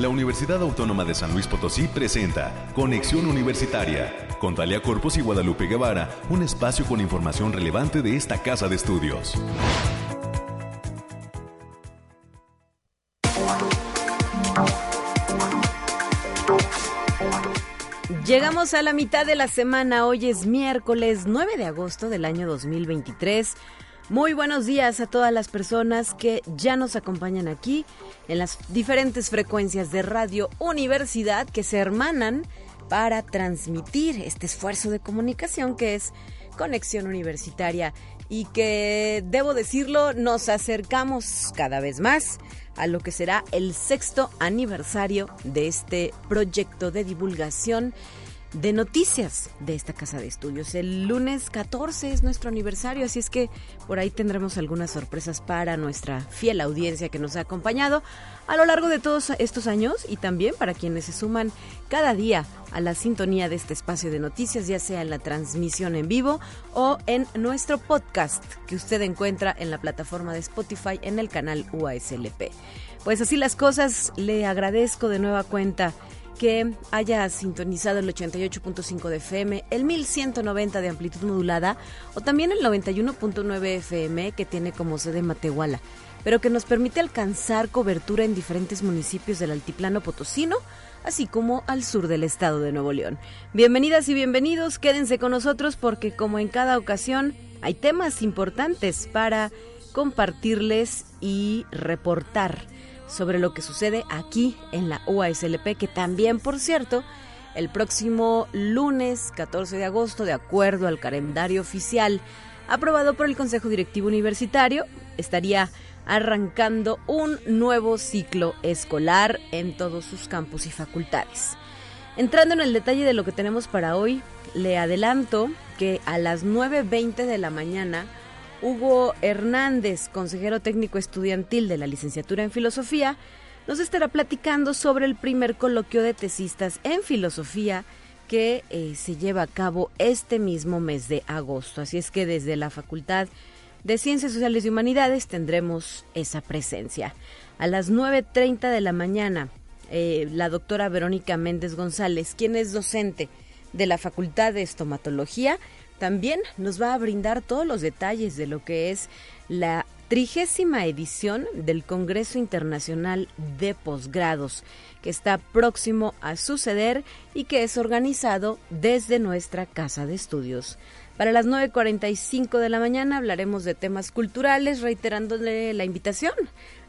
la Universidad Autónoma de San Luis Potosí presenta Conexión Universitaria con Talia Corpus y Guadalupe Guevara, un espacio con información relevante de esta casa de estudios. Llegamos a la mitad de la semana, hoy es miércoles 9 de agosto del año 2023. Muy buenos días a todas las personas que ya nos acompañan aquí en las diferentes frecuencias de Radio Universidad que se hermanan para transmitir este esfuerzo de comunicación que es Conexión Universitaria. Y que, debo decirlo, nos acercamos cada vez más a lo que será el sexto aniversario de este proyecto de divulgación de noticias de esta casa de estudios. El lunes 14 es nuestro aniversario, así es que por ahí tendremos algunas sorpresas para nuestra fiel audiencia que nos ha acompañado a lo largo de todos estos años y también para quienes se suman cada día a la sintonía de este espacio de noticias, ya sea en la transmisión en vivo o en nuestro podcast que usted encuentra en la plataforma de Spotify en el canal UASLP. Pues así las cosas, le agradezco de nueva cuenta que haya sintonizado el 88.5 de FM, el 1190 de amplitud modulada o también el 91.9 FM que tiene como sede Matehuala, pero que nos permite alcanzar cobertura en diferentes municipios del altiplano potosino, así como al sur del estado de Nuevo León. Bienvenidas y bienvenidos, quédense con nosotros porque como en cada ocasión hay temas importantes para compartirles y reportar sobre lo que sucede aquí en la UASLP, que también, por cierto, el próximo lunes 14 de agosto, de acuerdo al calendario oficial aprobado por el Consejo Directivo Universitario, estaría arrancando un nuevo ciclo escolar en todos sus campus y facultades. Entrando en el detalle de lo que tenemos para hoy, le adelanto que a las 9.20 de la mañana Hugo Hernández, consejero técnico estudiantil de la licenciatura en filosofía, nos estará platicando sobre el primer coloquio de tesistas en filosofía que eh, se lleva a cabo este mismo mes de agosto. Así es que desde la Facultad de Ciencias Sociales y Humanidades tendremos esa presencia. A las 9.30 de la mañana, eh, la doctora Verónica Méndez González, quien es docente de la Facultad de Estomatología, también nos va a brindar todos los detalles de lo que es la trigésima edición del Congreso Internacional de Posgrados, que está próximo a suceder y que es organizado desde nuestra casa de estudios. Para las 9.45 de la mañana hablaremos de temas culturales, reiterándole la invitación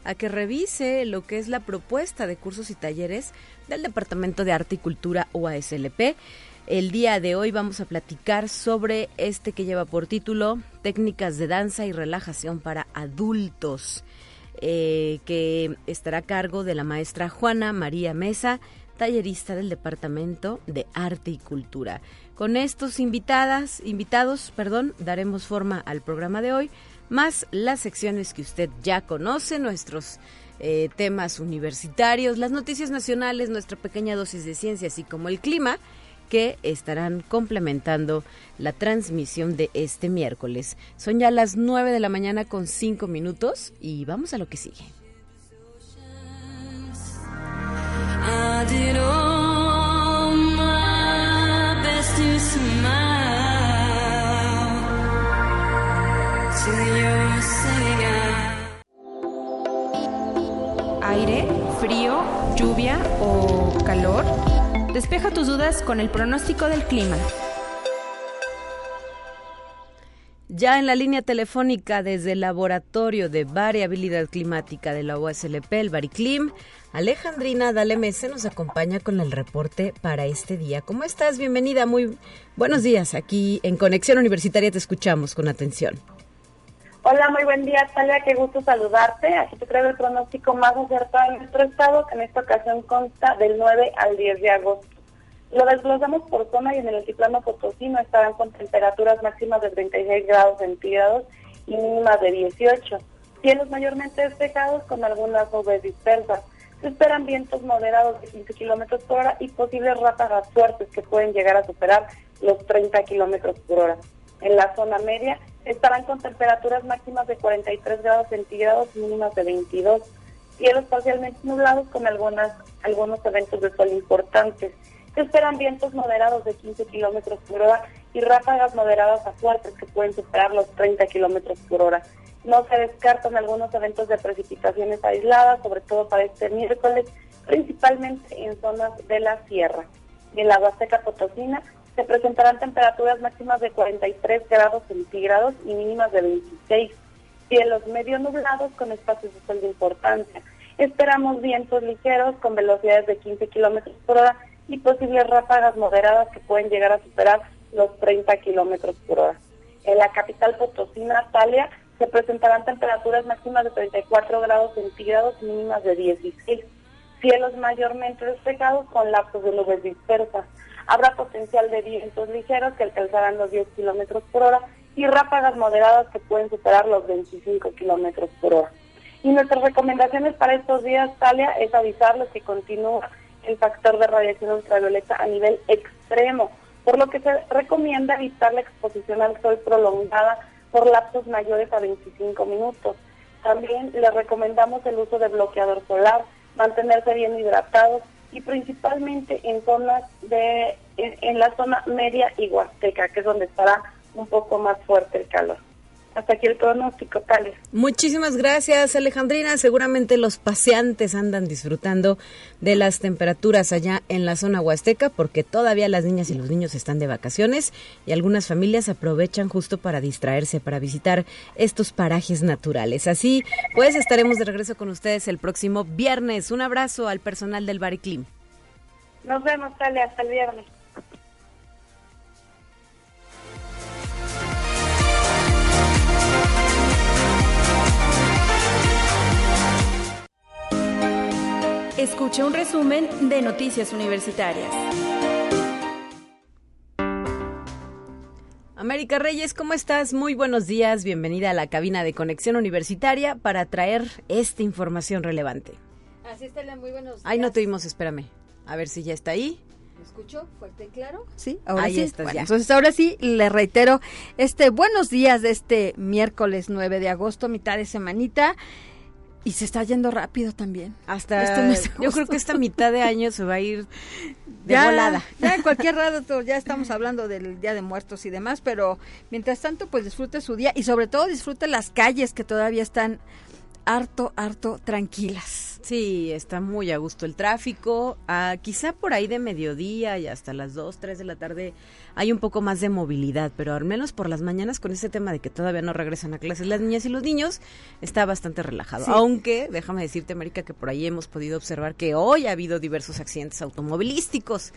a que revise lo que es la propuesta de cursos y talleres del Departamento de Arte y Cultura UASLP el día de hoy vamos a platicar sobre este que lleva por título Técnicas de danza y relajación para adultos, eh, que estará a cargo de la maestra Juana María Mesa, tallerista del Departamento de Arte y Cultura. Con estos invitadas, invitados, perdón, daremos forma al programa de hoy, más las secciones que usted ya conoce, nuestros eh, temas universitarios, las noticias nacionales, nuestra pequeña dosis de ciencia, así como el clima que estarán complementando la transmisión de este miércoles. Son ya las 9 de la mañana con 5 minutos y vamos a lo que sigue. Aire, frío, lluvia o calor. Despeja tus dudas con el pronóstico del clima. Ya en la línea telefónica desde el Laboratorio de Variabilidad Climática de la USLP, el Bariclim, Alejandrina Dale se nos acompaña con el reporte para este día. ¿Cómo estás? Bienvenida, muy buenos días. Aquí en Conexión Universitaria te escuchamos con atención. Hola, muy buen día, Talia, qué gusto saludarte. Aquí te traigo el pronóstico más acertado de nuestro estado, que en esta ocasión consta del 9 al 10 de agosto. Lo desglosamos por zona y en el altiplano potosino estarán con temperaturas máximas de 36 grados centígrados y mínimas de 18. Cielos mayormente despejados con algunas nubes dispersas. Se esperan vientos moderados de 15 kilómetros por hora y posibles ráfagas fuertes que pueden llegar a superar los 30 kilómetros por hora. En la zona media estarán con temperaturas máximas de 43 grados centígrados, mínimas de 22. cielos parcialmente nublados con algunas, algunos eventos de sol importantes. Se esperan vientos moderados de 15 kilómetros por hora y ráfagas moderadas a fuertes que pueden superar los 30 kilómetros por hora. No se descartan algunos eventos de precipitaciones aisladas, sobre todo para este miércoles, principalmente en zonas de la sierra. En la Huasteca Potosina se presentarán temperaturas máximas de 43 grados centígrados y mínimas de 26. Cielos medio nublados con espacios de sol de importancia. Esperamos vientos ligeros con velocidades de 15 kilómetros por hora y posibles ráfagas moderadas que pueden llegar a superar los 30 kilómetros por hora. En la capital potosina, Talia, se presentarán temperaturas máximas de 34 grados centígrados y mínimas de 16. Cielos mayormente despejados con lapsos de nubes dispersas. Habrá potencial de vientos ligeros que alcanzarán los 10 kilómetros por hora y ráfagas moderadas que pueden superar los 25 kilómetros por hora. Y nuestras recomendaciones para estos días, Talia, es avisarles que continúa el factor de radiación ultravioleta a nivel extremo, por lo que se recomienda evitar la exposición al sol prolongada por lapsos mayores a 25 minutos. También les recomendamos el uso de bloqueador solar, mantenerse bien hidratados y principalmente en zonas de en, la zona media y huasteca, que es donde estará un poco más fuerte el calor. Hasta aquí el pronóstico, tales. Muchísimas gracias, Alejandrina. Seguramente los paseantes andan disfrutando de las temperaturas allá en la zona huasteca porque todavía las niñas y los niños están de vacaciones y algunas familias aprovechan justo para distraerse, para visitar estos parajes naturales. Así pues, estaremos de regreso con ustedes el próximo viernes. Un abrazo al personal del Bariclim. Nos vemos, Tale, hasta el viernes. Escucha un resumen de Noticias Universitarias. América Reyes, ¿cómo estás? Muy buenos días. Bienvenida a la cabina de Conexión Universitaria para traer esta información relevante. Así está, muy buenos días. Ahí no tuvimos, espérame. A ver si ya está ahí. ¿Me escucho fuerte y claro? Sí, ahora Ahí sí. estás Bueno, ya. Entonces, ahora sí, le reitero, este, buenos días de este miércoles 9 de agosto, mitad de semanita. Y se está yendo rápido también. Hasta yo creo que esta mitad de año se va a ir de ya, volada. Ya en cualquier rato ya estamos hablando del Día de Muertos y demás, pero mientras tanto, pues disfrute su día y sobre todo disfrute las calles que todavía están harto, harto tranquilas. Sí, está muy a gusto el tráfico. Ah, quizá por ahí de mediodía y hasta las 2, 3 de la tarde hay un poco más de movilidad, pero al menos por las mañanas con ese tema de que todavía no regresan a clases las niñas y los niños, está bastante relajado. Sí. Aunque, déjame decirte, América, que por ahí hemos podido observar que hoy ha habido diversos accidentes automovilísticos.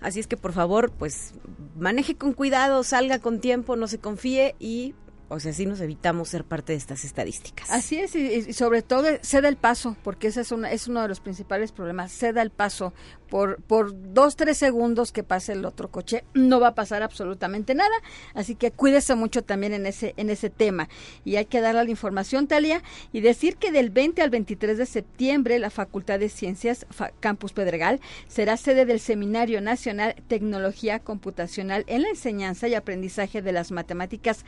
Así es que por favor, pues maneje con cuidado, salga con tiempo, no se confíe y, o sea, así nos evitamos ser parte de estas estadísticas. Así es, y, sobre todo ceda el paso, porque ese es, es uno de los principales problemas, ceda el paso. Por, por dos, tres segundos que pase el otro coche, no va a pasar absolutamente nada. Así que cuídese mucho también en ese, en ese tema. Y hay que darle la información, Talia, y decir que del 20 al 23 de septiembre la Facultad de Ciencias Campus Pedregal será sede del Seminario Nacional Tecnología Computacional en la Enseñanza y Aprendizaje de las Matemáticas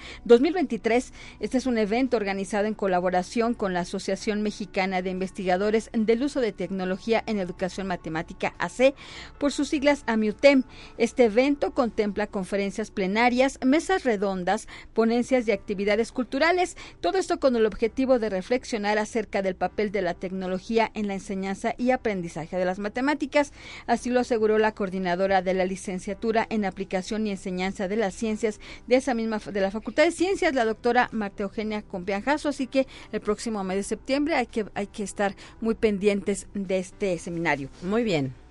2023. Este es un evento organizado en colaboración con la Asociación Mexicana de Investigadores del Uso de Tecnología en Educación Matemática, AC, por sus siglas AMIUTEM. Este evento contempla conferencias plenarias, mesas redondas, ponencias y actividades culturales. Todo esto con el objetivo de reflexionar acerca del papel de la tecnología en la enseñanza y aprendizaje de las matemáticas. Así lo aseguró la coordinadora de la licenciatura en aplicación y enseñanza de las ciencias de esa misma de la Facultad de Ciencias, la doctora Marta Eugenia Compianjazo. Así que el próximo mes de septiembre hay que, hay que estar muy pendientes de este seminario. Muy bien.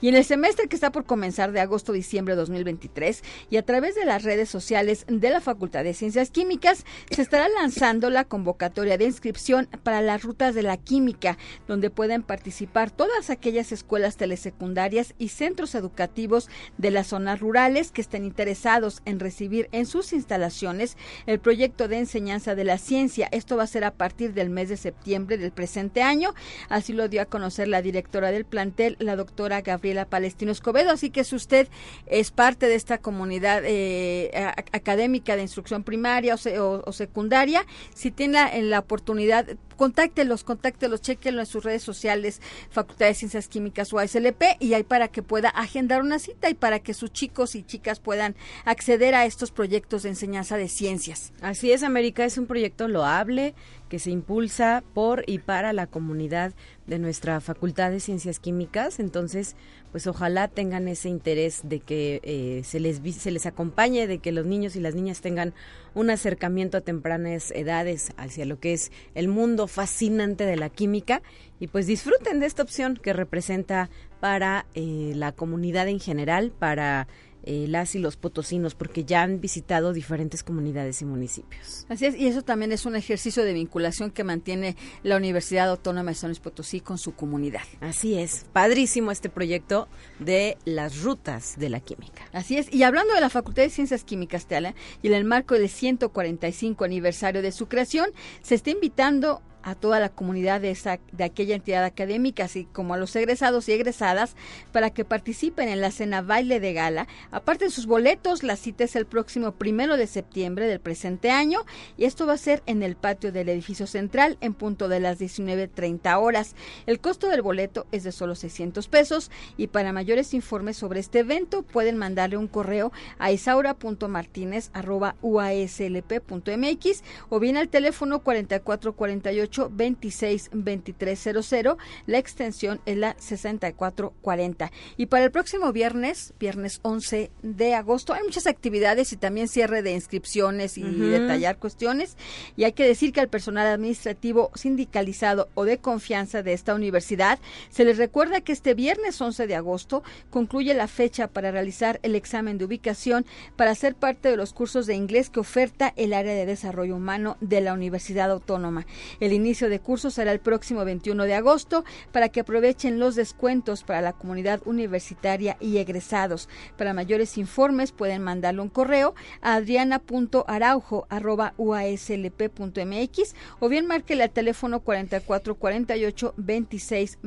Y en el semestre que está por comenzar de agosto a diciembre de 2023 y a través de las redes sociales de la Facultad de Ciencias Químicas se estará lanzando la convocatoria de inscripción para las rutas de la química, donde pueden participar todas aquellas escuelas telesecundarias y centros educativos de las zonas rurales que estén interesados en recibir en sus instalaciones el proyecto de enseñanza de la ciencia. Esto va a ser a partir del mes de septiembre del presente año. Así lo dio a conocer la directora del plantel, la doctora Gabriela Palestino Escobedo. Así que si usted es parte de esta comunidad eh, académica de instrucción primaria o, se- o secundaria, si tiene la, la oportunidad, contáctelos, contáctelos, chequenlo en sus redes sociales, Facultad de Ciencias Químicas o ASLP, y hay para que pueda agendar una cita y para que sus chicos y chicas puedan acceder a estos proyectos de enseñanza de ciencias. Así es, América, es un proyecto loable que se impulsa por y para la comunidad de nuestra Facultad de Ciencias Químicas. Entonces, pues ojalá tengan ese interés de que eh, se, les, se les acompañe, de que los niños y las niñas tengan un acercamiento a tempranas edades hacia lo que es el mundo fascinante de la química y pues disfruten de esta opción que representa para eh, la comunidad en general, para eh, las y los potosinos, porque ya han visitado diferentes comunidades y municipios. Así es, y eso también es un ejercicio de vinculación que mantiene la Universidad Autónoma de San Luis Potosí con su comunidad. Así es, padrísimo este proyecto de las rutas de la química. Así es, y hablando de la Facultad de Ciencias Químicas, Teala, y en el marco del 145 aniversario de su creación, se está invitando a toda la comunidad de, esa, de aquella entidad académica, así como a los egresados y egresadas, para que participen en la cena baile de gala. Aparten sus boletos, la cita es el próximo primero de septiembre del presente año y esto va a ser en el patio del edificio central en punto de las 19.30 horas. El costo del boleto es de solo 600 pesos y para mayores informes sobre este evento pueden mandarle un correo a isaura.martinez.uaslp.mx o bien al teléfono 4448 26 2300. La extensión es la 6440. Y para el próximo viernes, viernes 11 de agosto, hay muchas actividades y también cierre de inscripciones y detallar cuestiones. Y hay que decir que al personal administrativo sindicalizado o de confianza de esta universidad se les recuerda que este viernes 11 de agosto concluye la fecha para realizar el examen de ubicación para ser parte de los cursos de inglés que oferta el área de desarrollo humano de la Universidad Autónoma. El inicio de curso será el próximo 21 de agosto para que aprovechen los descuentos para la comunidad universitaria y egresados. Para mayores informes pueden mandarle un correo a adriana.araujo.uaslp.mx o bien márquele al teléfono 4448 26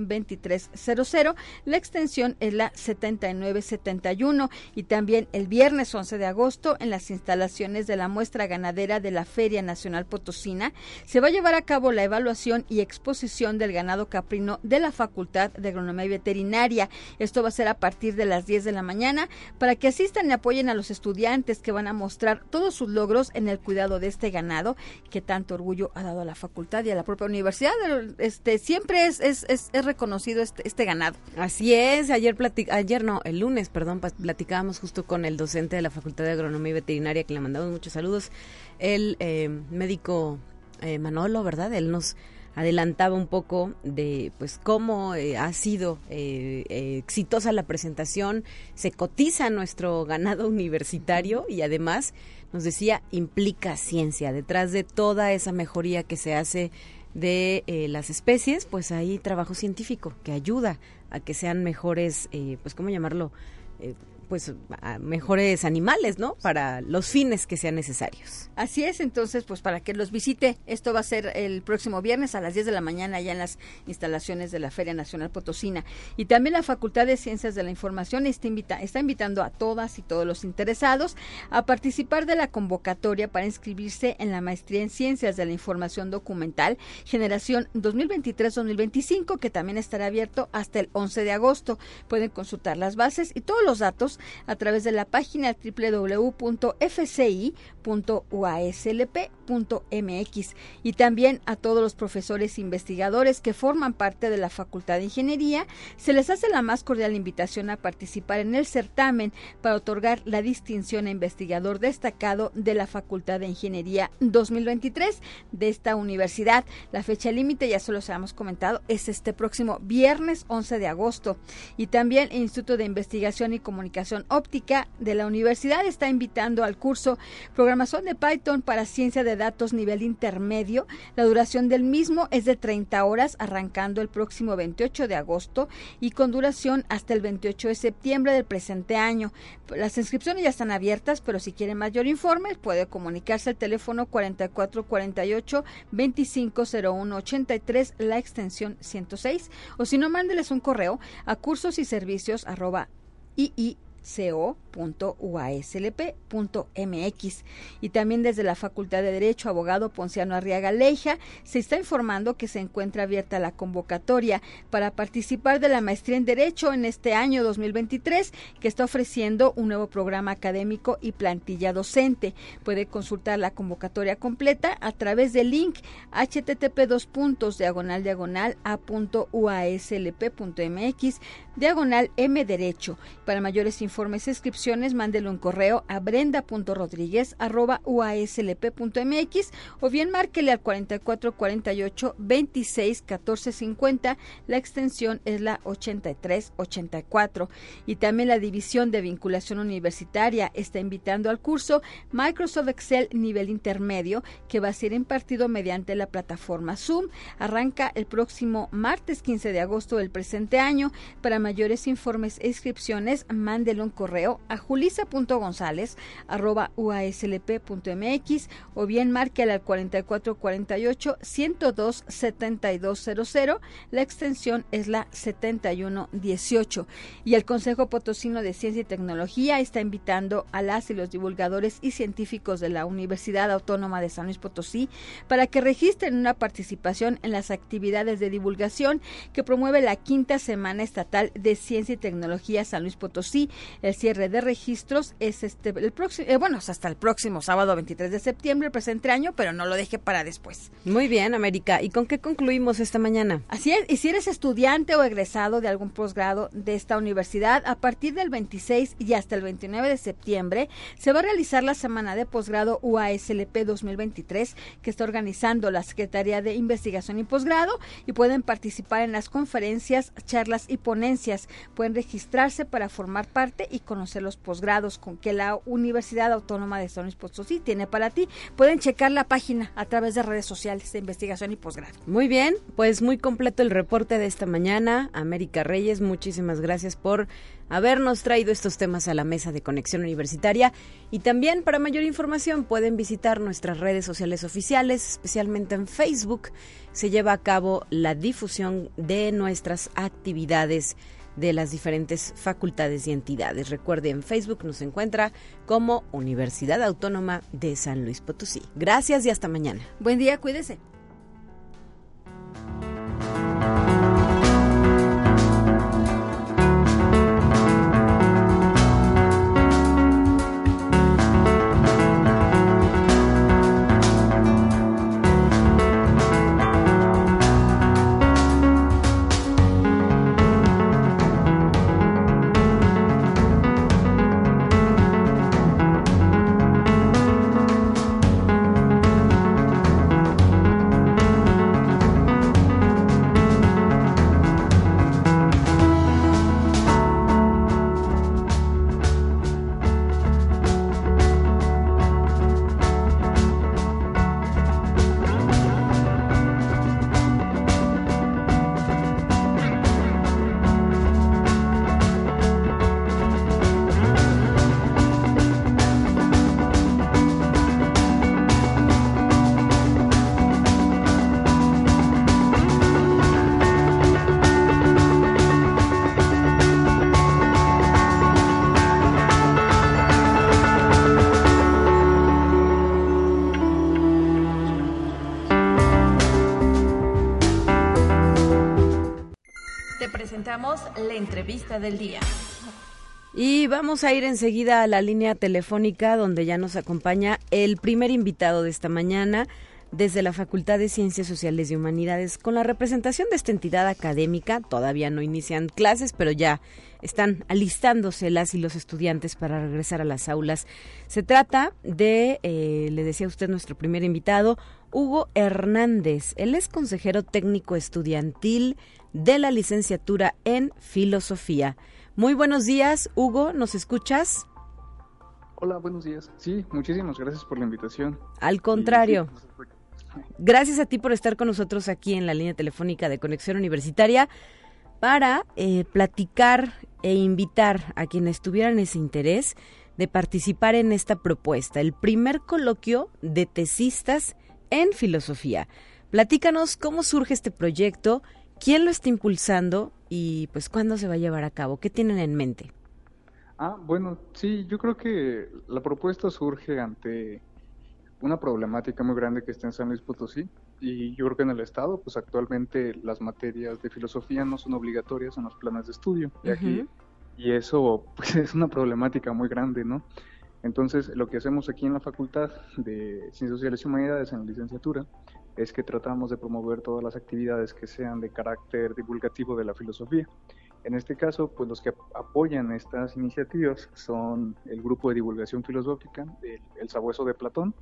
La extensión es la 7971 y también el viernes 11 de agosto en las instalaciones de la muestra ganadera de la Feria Nacional Potosina se va a llevar a cabo la evaluación y exposición del ganado caprino de la Facultad de Agronomía y Veterinaria. Esto va a ser a partir de las 10 de la mañana para que asistan y apoyen a los estudiantes que van a mostrar todos sus logros en el cuidado de este ganado que tanto orgullo ha dado a la facultad y a la propia universidad. Este siempre es, es, es, reconocido este, este, ganado. Así es, ayer ayer no, el lunes, perdón, platicábamos justo con el docente de la Facultad de Agronomía y Veterinaria que le mandamos muchos saludos, el eh, médico eh, Manolo, ¿verdad? Él nos adelantaba un poco de pues cómo eh, ha sido eh, exitosa la presentación, se cotiza nuestro ganado universitario y además nos decía implica ciencia. Detrás de toda esa mejoría que se hace de las especies, pues hay trabajo científico que ayuda a que sean mejores, pues cómo llamarlo, pues mejores animales, ¿no? Para los fines que sean necesarios. Así es, entonces, pues para que los visite, esto va a ser el próximo viernes a las 10 de la mañana allá en las instalaciones de la Feria Nacional Potosina. Y también la Facultad de Ciencias de la Información está, invita está invitando a todas y todos los interesados a participar de la convocatoria para inscribirse en la maestría en Ciencias de la Información Documental, generación 2023-2025, que también estará abierto hasta el 11 de agosto. Pueden consultar las bases y todos los datos a través de la página www.fci.uaslp.mx y también a todos los profesores investigadores que forman parte de la Facultad de Ingeniería se les hace la más cordial invitación a participar en el certamen para otorgar la distinción a investigador destacado de la Facultad de Ingeniería 2023 de esta universidad. La fecha límite, ya se los habíamos comentado, es este próximo viernes 11 de agosto. Y también el Instituto de Investigación y Comunicación óptica de la universidad está invitando al curso Programación de Python para Ciencia de Datos nivel intermedio. La duración del mismo es de 30 horas, arrancando el próximo 28 de agosto y con duración hasta el 28 de septiembre del presente año. Las inscripciones ya están abiertas, pero si quiere mayor informe puede comunicarse al teléfono 4448 250183, la extensión 106, o si no, mándeles un correo a cursos y servicios arroba co.uaslp.mx. Y también desde la Facultad de Derecho, abogado Ponciano Arriaga Leija, se está informando que se encuentra abierta la convocatoria para participar de la maestría en Derecho en este año 2023, que está ofreciendo un nuevo programa académico y plantilla docente. Puede consultar la convocatoria completa a través del link http dos puntos diagonal diagonal a.uaslp.mx diagonal m derecho. Para mayores informes e inscripciones, mándelo un correo a brenda.rodríguez.uaslp.mx o bien márquele al 4448 26 14 50. La extensión es la 8384. Y también la División de Vinculación Universitaria está invitando al curso Microsoft Excel nivel intermedio que va a ser impartido mediante la plataforma Zoom. Arranca el próximo martes 15 de agosto del presente año. Para mayores informes e inscripciones, mándelo correo a julisa.gonzález.uaslp.mx o bien marque al 4448 102 7200. La extensión es la 7118. Y el Consejo Potosino de Ciencia y Tecnología está invitando a las y los divulgadores y científicos de la Universidad Autónoma de San Luis Potosí para que registren una participación en las actividades de divulgación que promueve la quinta Semana Estatal de Ciencia y Tecnología San Luis Potosí. El cierre de registros es este el próximo, eh, bueno, hasta el próximo sábado 23 de septiembre, el presente año, pero no lo deje para después. Muy bien, América. ¿Y con qué concluimos esta mañana? Así es, y si eres estudiante o egresado de algún posgrado de esta universidad, a partir del 26 y hasta el 29 de septiembre se va a realizar la semana de posgrado UASLP 2023 que está organizando la Secretaría de Investigación y Posgrado y pueden participar en las conferencias, charlas y ponencias. Pueden registrarse para formar parte y conocer los posgrados con que la Universidad Autónoma de San Luis Potosí tiene para ti. Pueden checar la página a través de redes sociales de investigación y posgrado. Muy bien, pues muy completo el reporte de esta mañana. América Reyes, muchísimas gracias por habernos traído estos temas a la mesa de conexión universitaria. Y también para mayor información pueden visitar nuestras redes sociales oficiales, especialmente en Facebook. Se lleva a cabo la difusión de nuestras actividades de las diferentes facultades y entidades. Recuerde, en Facebook nos encuentra como Universidad Autónoma de San Luis Potosí. Gracias y hasta mañana. Buen día, cuídese. La entrevista del día. Y vamos a ir enseguida a la línea telefónica donde ya nos acompaña el primer invitado de esta mañana desde la Facultad de Ciencias Sociales y Humanidades con la representación de esta entidad académica. Todavía no inician clases, pero ya están alistándose las y los estudiantes para regresar a las aulas. Se trata de, eh, le decía usted, nuestro primer invitado, Hugo Hernández. Él es consejero técnico estudiantil de la licenciatura en Filosofía. Muy buenos días, Hugo, ¿nos escuchas? Hola, buenos días. Sí, muchísimas gracias por la invitación. Al contrario. Gracias a ti por estar con nosotros aquí en la línea telefónica de Conexión Universitaria para eh, platicar e invitar a quienes tuvieran ese interés de participar en esta propuesta, el primer coloquio de tesistas en filosofía. Platícanos cómo surge este proyecto, quién lo está impulsando y pues cuándo se va a llevar a cabo, qué tienen en mente. Ah, bueno, sí, yo creo que la propuesta surge ante una problemática muy grande que está en San Luis Potosí y yo creo que en el Estado, pues actualmente las materias de filosofía no son obligatorias en los planes de estudio y aquí y eso pues es una problemática muy grande, ¿no? Entonces, lo que hacemos aquí en la Facultad de Ciencias Sociales y Humanidades en la licenciatura es que tratamos de promover todas las actividades que sean de carácter divulgativo de la filosofía. En este caso, pues los que apoyan estas iniciativas son el grupo de divulgación filosófica, el, el Sabueso de Platón.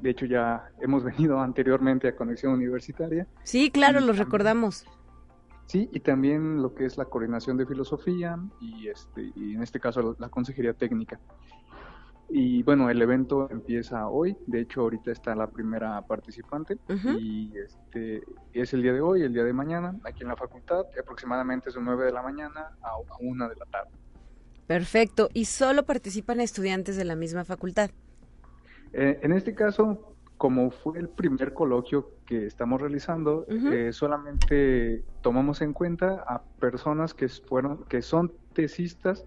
De hecho, ya hemos venido anteriormente a Conexión Universitaria. Sí, claro, los recordamos. Sí, y también lo que es la coordinación de filosofía y, este, y en este caso la consejería técnica. Y bueno, el evento empieza hoy, de hecho ahorita está la primera participante y este es el día de hoy, el día de mañana, aquí en la facultad, aproximadamente es de 9 de la mañana a 1 de la tarde. Perfecto, ¿y solo participan estudiantes de la misma facultad? Eh, en este caso, como fue el primer coloquio que estamos realizando, eh, solamente tomamos en cuenta a personas que fueron, que son tesistas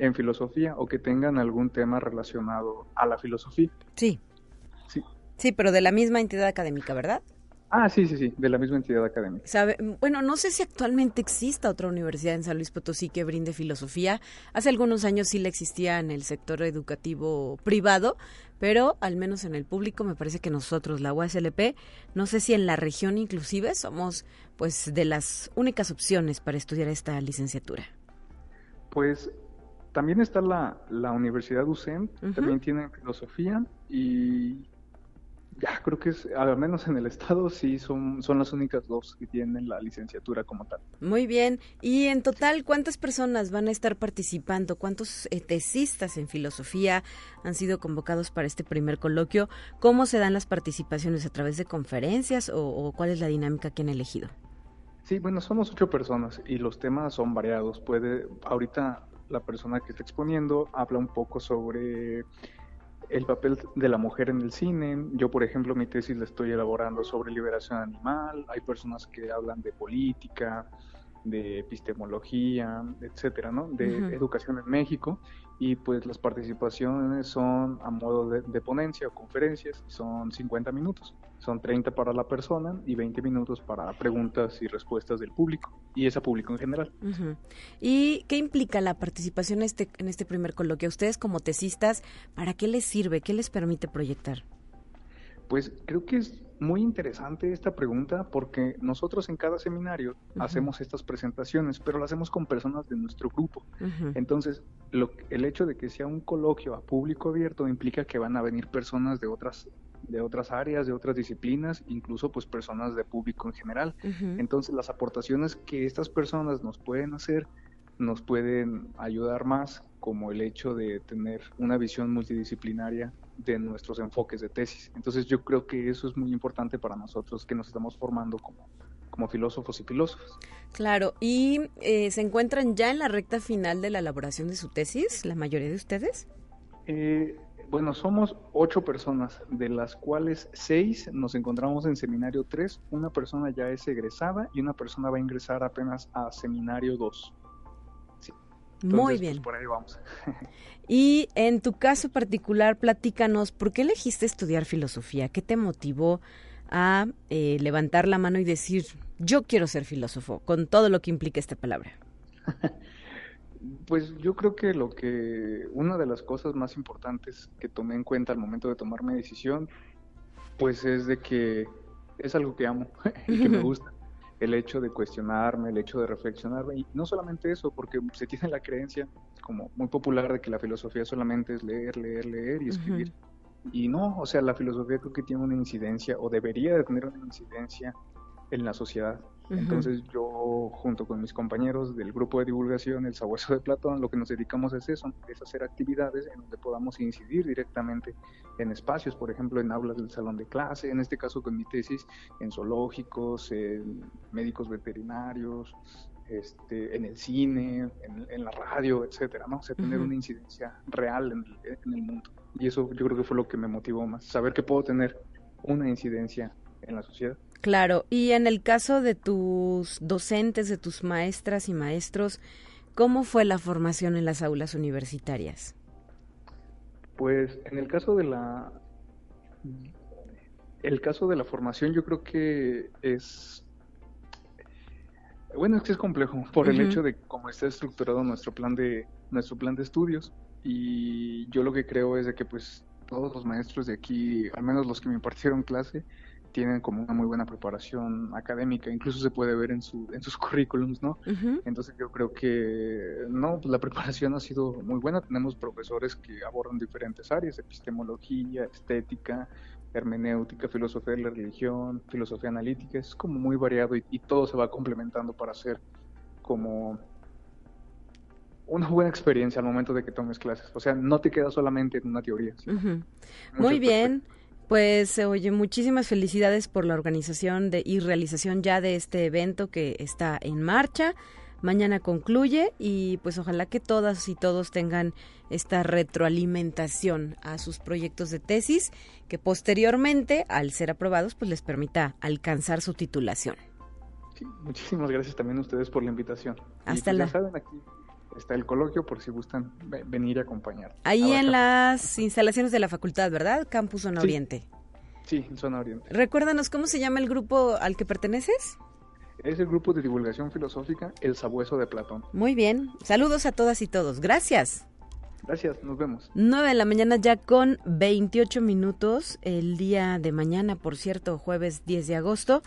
en filosofía o que tengan algún tema relacionado a la filosofía. Sí. Sí. Sí, pero de la misma entidad académica, ¿verdad? Ah, sí, sí, sí, de la misma entidad académica. ¿Sabe? Bueno, no sé si actualmente exista otra universidad en San Luis Potosí que brinde filosofía. Hace algunos años sí la existía en el sector educativo privado, pero al menos en el público me parece que nosotros, la UASLP, no sé si en la región inclusive somos pues de las únicas opciones para estudiar esta licenciatura. Pues también está la, la Universidad UCEM, también tiene filosofía y ya creo que es, al menos en el estado sí son, son las únicas dos que tienen la licenciatura como tal. Muy bien, y en total, ¿cuántas personas van a estar participando? ¿Cuántos eh, tesistas en filosofía han sido convocados para este primer coloquio? ¿Cómo se dan las participaciones? ¿A través de conferencias o, o cuál es la dinámica que han elegido? Sí, bueno, somos ocho personas y los temas son variados. Puede, ahorita la persona que está exponiendo habla un poco sobre el papel de la mujer en el cine. Yo, por ejemplo, mi tesis la estoy elaborando sobre liberación animal. Hay personas que hablan de política, de epistemología, etcétera, ¿no? De educación en México y pues las participaciones son a modo de, ponencia o conferencias, son 50 minutos, son 30 para la persona y 20 minutos para preguntas y respuestas del público y ese público en general. ¿Y qué implica la participación en este, en este primer coloquio? Ustedes como tesistas, ¿para qué les sirve? ¿Qué les permite proyectar? Pues creo que es muy interesante esta pregunta porque nosotros en cada seminario hacemos estas presentaciones, pero lo hacemos con personas de nuestro grupo. Entonces, lo, el hecho de que sea un coloquio a público abierto implica que van a venir personas de otras de otras áreas, de otras disciplinas, incluso pues personas de público en general. Entonces, las aportaciones que estas personas nos pueden hacer nos pueden ayudar más, como el hecho de tener una visión multidisciplinaria de nuestros enfoques de tesis. Entonces yo creo que eso es muy importante para nosotros que nos estamos formando como, como filósofos y filósofos. Claro, ¿y eh, se encuentran ya en la recta final de la elaboración de su tesis, la mayoría de ustedes? Eh, bueno, somos ocho personas, de las cuales seis nos encontramos en seminario 3, una persona ya es egresada y una persona va a ingresar apenas a seminario 2. Muy pues, bien. por ahí vamos. y en tu caso particular, platícanos, ¿por qué elegiste estudiar filosofía? ¿Qué te motivó a eh, levantar la mano y decir, yo quiero ser filósofo, con todo lo que implica esta palabra? Pues yo creo que lo que una de las cosas más importantes que tomé en cuenta al momento de tomar mi decisión, pues es de que es algo que amo y que me gusta el hecho de cuestionarme, el hecho de reflexionarme, y no solamente eso, porque se tiene la creencia como muy popular de que la filosofía solamente es leer, leer, leer y escribir. Y no, o sea, la filosofía creo que tiene una incidencia, o debería de tener una incidencia en la sociedad. Entonces yo, junto con mis compañeros del grupo de divulgación El Sabueso de Platón, lo que nos dedicamos es eso, es hacer actividades en donde podamos incidir directamente en espacios, por ejemplo, en aulas del salón de clase, en este caso con mi tesis, en zoológicos, en médicos veterinarios, este, en el cine, en, la radio, etcétera, ¿no? O sea, tener una incidencia real en el, en el mundo. Y eso yo creo que fue lo que me motivó más, saber que puedo tener una incidencia en la sociedad. Claro, y en el caso de tus docentes, de tus maestras y maestros, ¿Cómo fue la formación en las aulas universitarias? Pues en el caso de la el caso de la formación yo creo que es bueno, es que es complejo por el hecho de cómo está estructurado nuestro plan de nuestro plan de estudios y yo lo que creo es de que pues todos los maestros de aquí, al menos los que me impartieron clase, tienen como una muy buena preparación académica, incluso se puede ver en, su, en sus currículums, ¿no? Entonces yo creo que, no, pues la preparación ha sido muy buena, tenemos profesores que abordan diferentes áreas, epistemología, estética, hermenéutica, filosofía de la religión, filosofía analítica, es como muy variado y, todo se va complementando para hacer como una buena experiencia al momento de que tomes clases. O sea, no te quedas solamente en una teoría. Muy bien. Pues oye, muchísimas felicidades por la organización de, y realización ya de este evento que está en marcha. Mañana concluye y pues ojalá que todas y todos tengan esta retroalimentación a sus proyectos de tesis que posteriormente, al ser aprobados, pues les permita alcanzar su titulación. Sí, muchísimas gracias también a ustedes por la invitación. Hasta pues, la... aquí está el coloquio por si gustan venir a acompañar. Ahí en las instalaciones de la facultad, ¿verdad? Campus Zona Oriente. Sí, en Zona Oriente. Recuérdanos, ¿cómo se llama el grupo al que perteneces? Es el grupo de divulgación filosófica El Sabueso de Platón. Muy bien. Saludos a todas y todos. Gracias. Gracias, nos vemos. 9 de la mañana ya con 28 minutos. El día de mañana, por cierto, jueves 10 de agosto,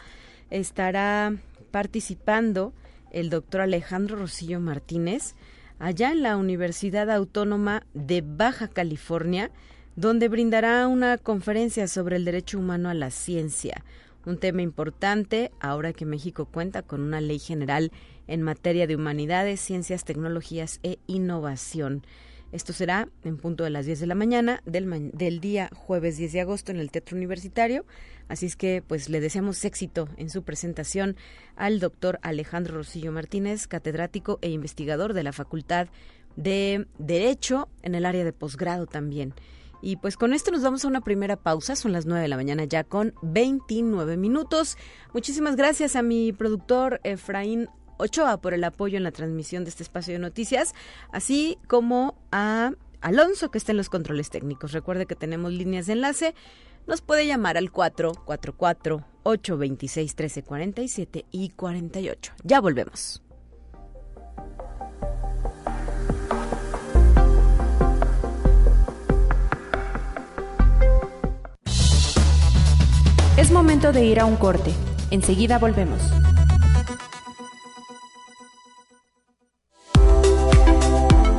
estará participando el doctor Alejandro Rosillo Martínez allá en la Universidad Autónoma de Baja California, donde brindará una conferencia sobre el derecho humano a la ciencia, un tema importante ahora que México cuenta con una ley general en materia de humanidades, ciencias, tecnologías e innovación. Esto será en punto de las 10 de la mañana del, día jueves 10 de agosto en el Teatro Universitario. Así es que pues le deseamos éxito en su presentación al doctor Alejandro Rosillo Martínez, catedrático e investigador de la Facultad de Derecho en el área de posgrado también. Y pues con esto nos vamos a una primera pausa, son las 9 de la mañana ya con 29 minutos. Muchísimas gracias a mi productor Efraín Ochoa por el apoyo en la transmisión de este espacio de noticias, así como a Alonso que está en los controles técnicos. Recuerde que tenemos líneas de enlace. Nos puede llamar al 444-826-1347 y 48. Ya volvemos. Es momento de ir a un corte. Enseguida volvemos.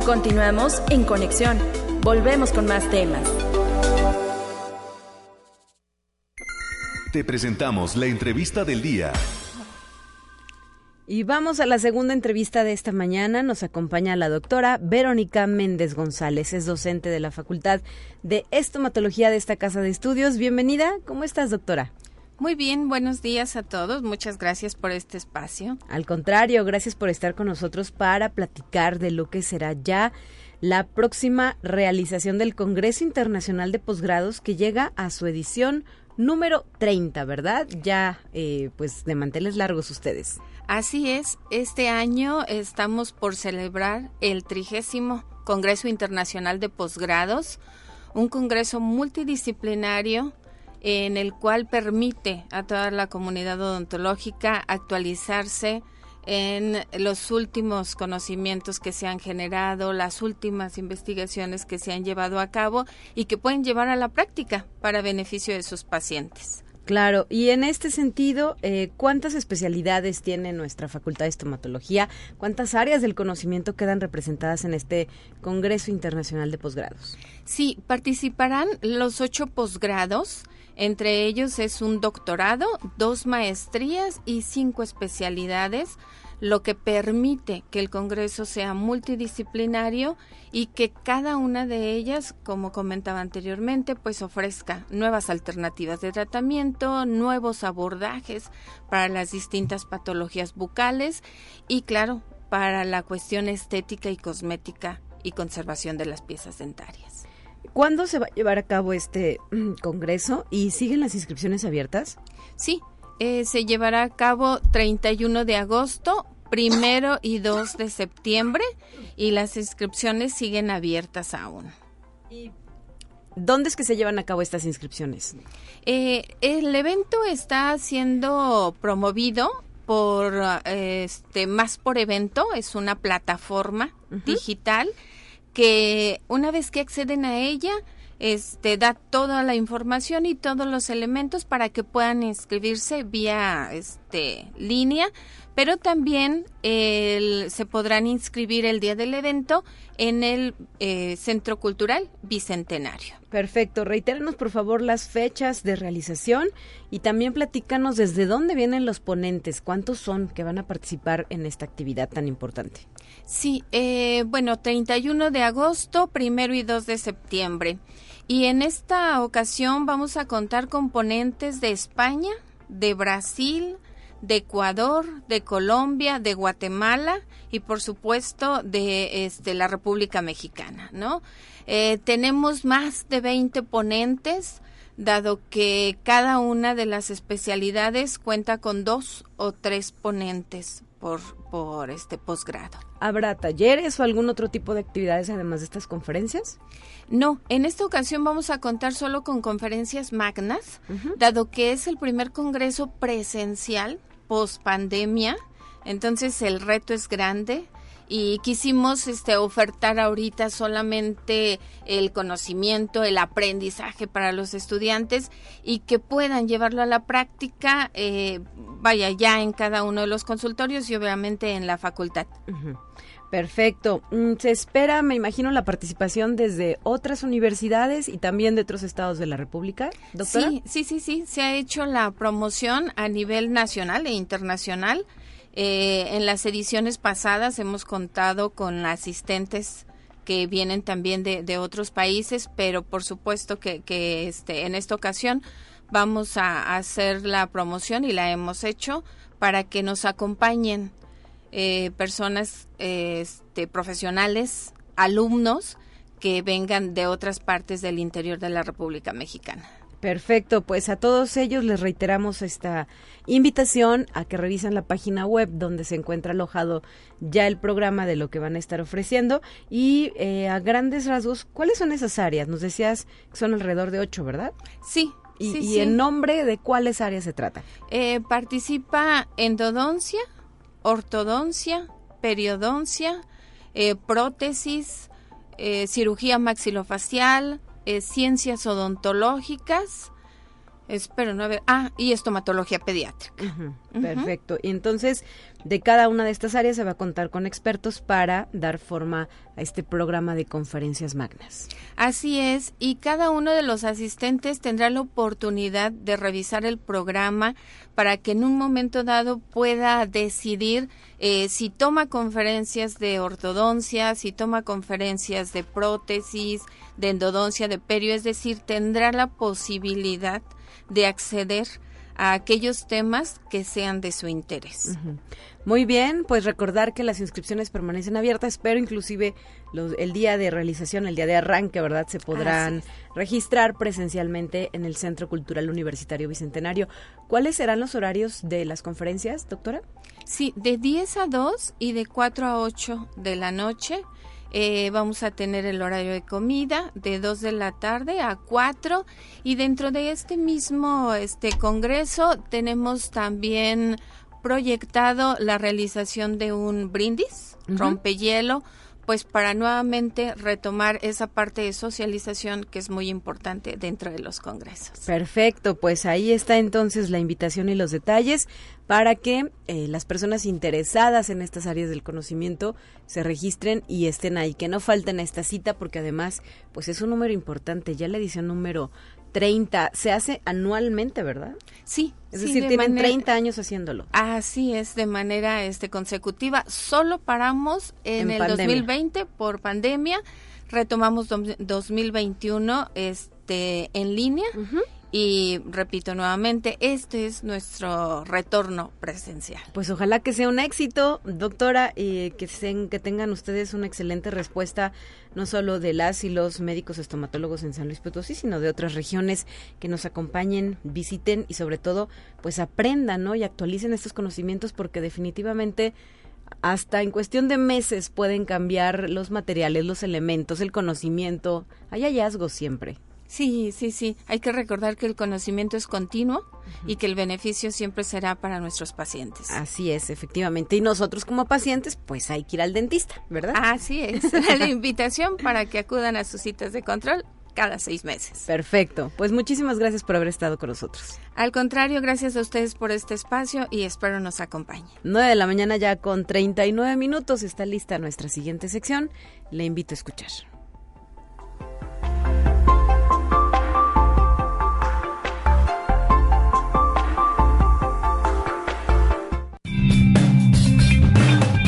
Continuamos en conexión. Volvemos con más temas. Te presentamos la entrevista del día. Y vamos a la segunda entrevista de esta mañana. Nos acompaña la doctora Verónica Méndez González. Es docente de la Facultad de Estomatología de esta Casa de Estudios. Bienvenida. ¿Cómo estás, doctora? Muy bien, buenos días a todos. Muchas gracias por este espacio. Al contrario, gracias por estar con nosotros para platicar de lo que será ya la próxima realización del Congreso Internacional de Posgrados que llega a su edición número 30, ¿verdad? Ya, eh, pues, de manteles largos ustedes. Así es, este año estamos por celebrar el trigésimo Congreso Internacional de Posgrados, un congreso multidisciplinario en el cual permite a toda la comunidad odontológica actualizarse en los últimos conocimientos que se han generado, las últimas investigaciones que se han llevado a cabo y que pueden llevar a la práctica para beneficio de sus pacientes. Claro, y en este sentido, eh, ¿cuántas especialidades tiene nuestra Facultad de Estomatología? ¿Cuántas áreas del conocimiento quedan representadas en este Congreso Internacional de Posgrados? Sí, participarán los ocho posgrados entre ellos es un doctorado, dos maestrías y cinco especialidades, lo que permite que el Congreso sea multidisciplinario y que cada una de ellas, como comentaba anteriormente, pues ofrezca nuevas alternativas de tratamiento, nuevos abordajes para las distintas patologías bucales y, claro, para la cuestión estética y cosmética y conservación de las piezas dentarias. ¿Cuándo se va a llevar a cabo este mm, congreso y siguen las inscripciones abiertas? Sí, eh, se llevará a cabo 31 de agosto, primero y 2 de septiembre y las inscripciones siguen abiertas aún. ¿Dónde es que se llevan a cabo estas inscripciones? Eh, el evento está siendo promovido por este más por evento es una plataforma digital que una vez que acceden a ella este da toda la información y todos los elementos para que puedan inscribirse vía este línea pero también se podrán inscribir el día del evento en el eh, Centro Cultural Bicentenario. Perfecto. Reitéranos, por favor, las fechas de realización y también platícanos desde dónde vienen los ponentes, cuántos son que van a participar en esta actividad tan importante. Sí, eh, bueno, 31 de agosto, primero y 2 de septiembre. Y en esta ocasión vamos a contar con ponentes de España, de Brasil, de Ecuador, de Colombia, de Guatemala y por supuesto de este, la República Mexicana, ¿no? Eh, tenemos más de 20 ponentes, dado que cada una de las especialidades cuenta con dos o tres ponentes por, por este posgrado. ¿Habrá talleres o algún otro tipo de actividades además de estas conferencias? No, en esta ocasión vamos a contar solo con conferencias magnas, dado que es el primer congreso presencial post pandemia, entonces el reto es grande y quisimos este ofertar ahorita solamente el conocimiento, el aprendizaje para los estudiantes y que puedan llevarlo a la práctica, eh, vaya ya en cada uno de los consultorios y obviamente en la facultad. Perfecto. Mm, se espera, me imagino, la participación desde otras universidades y también de otros estados de la República, doctora. Sí, sí, sí, sí. Se ha hecho la promoción a nivel nacional e internacional. Eh, en las ediciones pasadas hemos contado con asistentes que vienen también de, otros países, pero por supuesto que, que este, en esta ocasión vamos a hacer la promoción y la hemos hecho para que nos acompañen eh, personas este, profesionales, alumnos que vengan de otras partes del interior de la República Mexicana. Perfecto, pues a todos ellos les reiteramos esta invitación a que revisen la página web donde se encuentra alojado ya el programa de lo que van a estar ofreciendo y eh, a grandes rasgos, ¿cuáles son esas áreas? Nos decías que son alrededor de ocho, ¿verdad? Sí. ¿Y, y en nombre de cuáles áreas se trata? Eh, participa endodoncia, ortodoncia, periodoncia, eh, prótesis, eh, cirugía maxilofacial, eh, ciencias odontológicas, espero no ver, ah, y estomatología pediátrica. Perfecto. Y entonces, de cada una de estas áreas se va a contar con expertos para dar forma a este programa de conferencias magnas. Así es, y cada uno de los asistentes tendrá la oportunidad de revisar el programa para que en un momento dado pueda decidir eh, si toma conferencias de ortodoncia, si toma conferencias de prótesis, de endodoncia, de perio, es decir, tendrá la posibilidad de acceder a aquellos temas que sean de su interés. Muy bien, pues recordar que las inscripciones permanecen abiertas, pero inclusive el día de realización, el día de arranque, ¿verdad? Se podrán registrar presencialmente en el Centro Cultural Universitario Bicentenario. ¿Cuáles serán los horarios de las conferencias, doctora? Sí, de 10 a 2 y de 4 a 8 de la noche. Eh, vamos a tener el horario de comida de 2 de la tarde a 4 y dentro de este mismo este congreso tenemos también proyectado la realización de un brindis, rompehielo, pues para nuevamente retomar esa parte de socialización que es muy importante dentro de los congresos. Perfecto, pues ahí está entonces la invitación y los detalles para que eh, las personas interesadas en estas áreas del conocimiento se registren y estén ahí, que no falten a esta cita porque además pues es un número importante, ya la edición número 30, se hace anualmente, ¿verdad? Sí. Es decir, tienen 30 años haciéndolo. Así es, de manera este consecutiva. Solo paramos en, el 2020 por pandemia, retomamos 2021 este en línea y repito nuevamente, este es nuestro retorno presencial. Pues ojalá que sea un éxito, doctora, y que, tengan ustedes una excelente respuesta, no solo de las y los médicos estomatólogos en San Luis Potosí, sino de otras regiones que nos acompañen, visiten y sobre todo, pues aprendan, ¿no? Y actualicen estos conocimientos porque definitivamente hasta en cuestión de meses pueden cambiar los materiales, los elementos, el conocimiento. Hay hallazgos siempre. Sí, sí, sí. Hay que recordar que el conocimiento es continuo y que el beneficio siempre será para nuestros pacientes. Así es, efectivamente. Y nosotros como pacientes, pues hay que ir al dentista, ¿verdad? Así es. La invitación para que acudan a sus citas de control cada seis meses. Perfecto. Pues muchísimas gracias por haber estado con nosotros. Al contrario, gracias a ustedes por este espacio y espero nos acompañen. 9 de la mañana ya con 39 minutos. Está lista nuestra siguiente sección. Le invito a escuchar.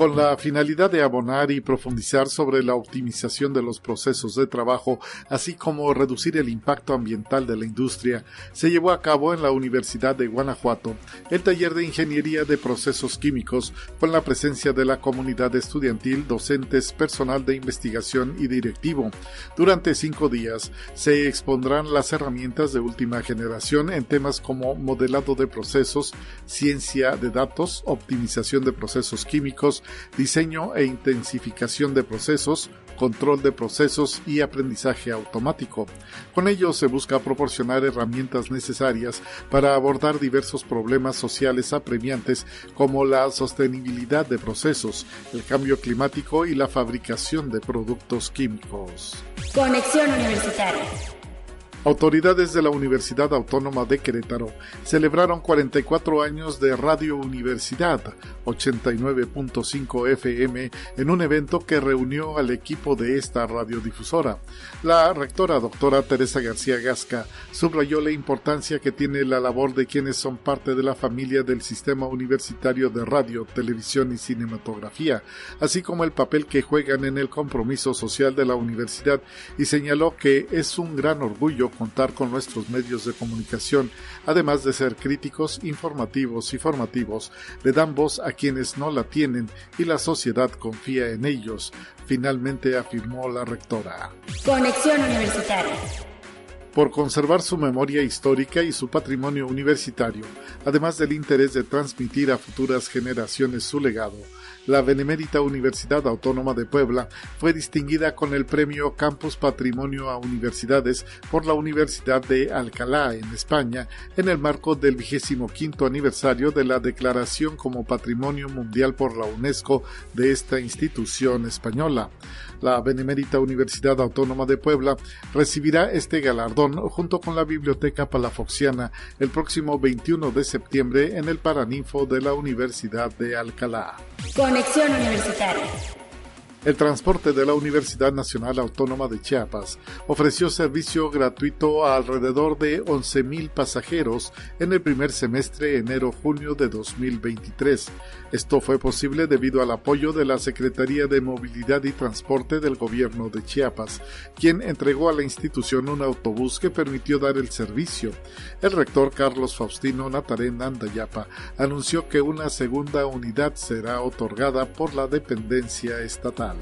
con la finalidad de abonar y profundizar sobre la optimización de los procesos de trabajo, así como reducir el impacto ambiental de la industria, se llevó a cabo en la Universidad de Guanajuato el taller de Ingeniería de Procesos Químicos con la presencia de la comunidad estudiantil, docentes, personal de investigación y directivo. Durante cinco días se expondrán las herramientas de última generación en temas como modelado de procesos, ciencia de datos, optimización de procesos químicos, diseño e intensificación de procesos, control de procesos y aprendizaje automático. Con ello se busca proporcionar herramientas necesarias para abordar diversos problemas sociales apremiantes como la sostenibilidad de procesos, el cambio climático y la fabricación de productos químicos. Conexión Universitaria. Autoridades de la Universidad Autónoma de Querétaro celebraron 44 años de Radio Universidad 89.5 FM en un evento que reunió al equipo de esta radiodifusora. La rectora doctora Teresa García Gasca subrayó la importancia que tiene la labor de quienes son parte de la familia del sistema universitario de radio, televisión y cinematografía, así como el papel que juegan en el compromiso social de la universidad y señaló que es un gran orgullo contar con nuestros medios de comunicación, además de ser críticos, informativos y formativos, le dan voz a quienes no la tienen y la sociedad confía en ellos, finalmente afirmó la rectora. Conexión Universitaria por conservar su memoria histórica y su patrimonio universitario, además del interés de transmitir a futuras generaciones su legado la Benemérita Universidad Autónoma de Puebla fue distinguida con el premio Campus Patrimonio a Universidades por la Universidad de Alcalá, en España, en el marco del vigésimo quinto aniversario de la declaración como Patrimonio Mundial por la UNESCO de esta institución española. La Benemérita Universidad Autónoma de Puebla recibirá este galardón junto con la Biblioteca Palafoxiana el próximo 21 de septiembre en el Paraninfo de la Universidad de Alcalá. Conexión Universitaria. El transporte de la Universidad Nacional Autónoma de Chiapas ofreció servicio gratuito a alrededor de 11.000 pasajeros en el primer semestre enero-junio de 2023. Esto fue posible debido al apoyo de la Secretaría de Movilidad y Transporte del Gobierno de Chiapas, quien entregó a la institución un autobús que permitió dar el servicio. El rector Carlos Faustino Natarén Andayapa anunció que una segunda unidad será otorgada por la dependencia estatal.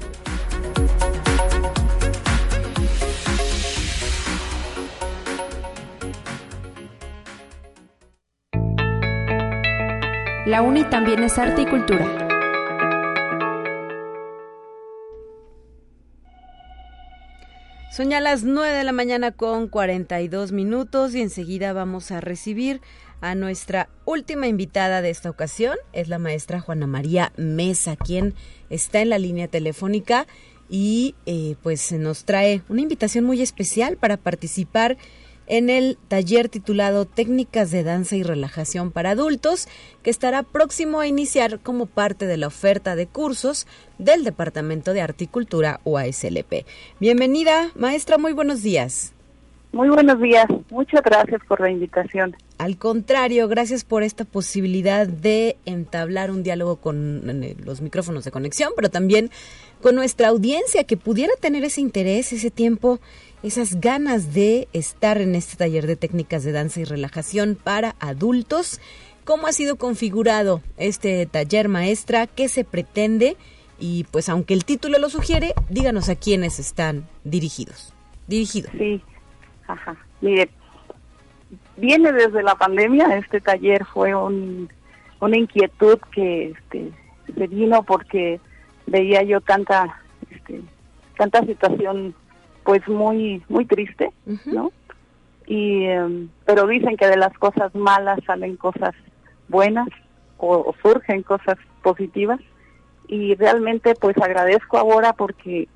La UNI también es arte y cultura. Son ya las 9 de la mañana con 42 minutos y enseguida vamos a recibir a nuestra última invitada de esta ocasión. Es la maestra Juana María Mesa, quien está en la línea telefónica y eh, pues nos trae una invitación muy especial para participar en el taller titulado Técnicas de Danza y Relajación para Adultos, que estará próximo a iniciar como parte de la oferta de cursos del Departamento de Articultura UASLP. Bienvenida, maestra, muy buenos días. Muy buenos días, muchas gracias por la invitación. Al contrario, gracias por esta posibilidad de entablar un diálogo con los micrófonos de conexión, pero también con nuestra audiencia que pudiera tener ese interés, ese tiempo, esas ganas de estar en este taller de técnicas de danza y relajación para adultos. ¿Cómo ha sido configurado este taller maestra? ¿Qué se pretende? Y pues aunque el título lo sugiere, díganos a quiénes están dirigidos. Dirigidos. Sí, Ajá. Mire, viene desde la pandemia. Este taller fue un, una inquietud que este, se vino porque veía yo tanta este, tanta situación pues muy muy triste, ¿no? Y em, pero dicen que de las cosas malas salen cosas buenas o, surgen cosas positivas. Y realmente pues agradezco ahora porque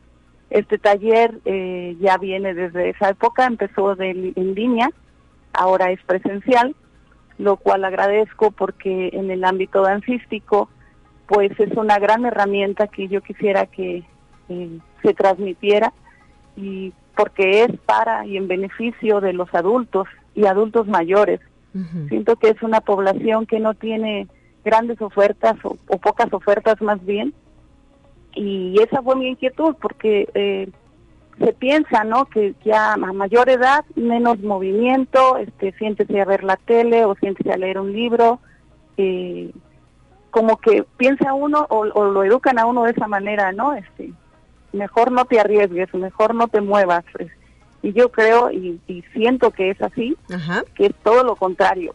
este taller eh, ya viene desde esa época, empezó de, en línea, ahora es presencial, lo cual agradezco porque en el ámbito dancístico pues es una gran herramienta que yo quisiera que eh, se transmitiera y porque es para y en beneficio de los adultos y adultos mayores. Siento que es una población que no tiene grandes ofertas o, pocas ofertas más bien y esa fue mi inquietud porque eh, se piensa no que ya a mayor edad menos movimiento este siéntese a ver la tele o siéntese a leer un libro eh, como que piensa uno o, o, lo educan a uno de esa manera no este mejor no te arriesgues, mejor no te muevas. Y yo creo y, siento que es así, que es todo lo contrario.